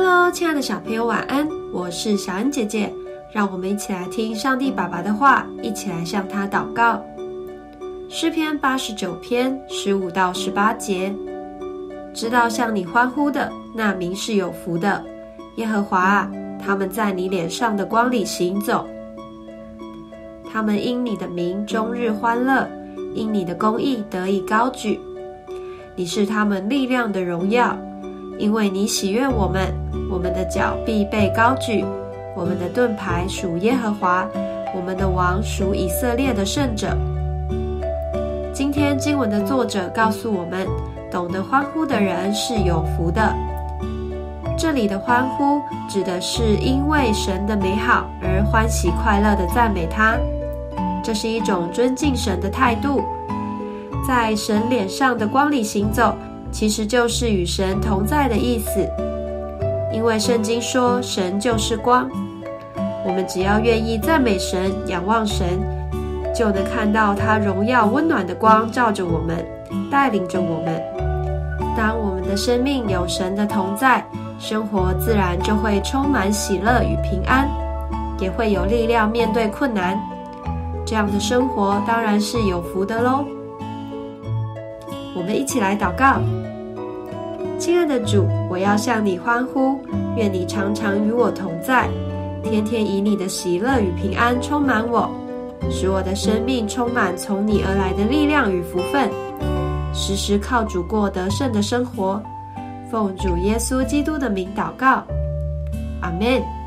Hello，亲爱的小朋友，晚安！我是小恩姐姐，让我们一起来听上帝爸爸的话，一起来向他祷告。诗篇八十九篇十五到十八节，知道向你欢呼的那名是有福的，耶和华啊，他们在你脸上的光里行走，他们因你的名终日欢乐，因你的公义得以高举。你是他们力量的荣耀。因为你喜悦我们，我们的脚必被高举，我们的盾牌属耶和华，我们的王属以色列的圣者。今天经文的作者告诉我们，懂得欢呼的人是有福的。这里的欢呼指的是因为神的美好而欢喜快乐的赞美他，这是一种尊敬神的态度，在神脸上的光里行走。其实就是与神同在的意思，因为圣经说神就是光，我们只要愿意赞美神、仰望神，就能看到他荣耀温暖的光照着我们，带领着我们。当我们的生命有神的同在，生活自然就会充满喜乐与平安，也会有力量面对困难。这样的生活当然是有福的喽。我们一起来祷告，亲爱的主，我要向你欢呼，愿你常常与我同在，天天以你的喜乐与平安充满我，使我的生命充满从你而来的力量与福分，时时靠主过得胜的生活。奉主耶稣基督的名祷告，阿门。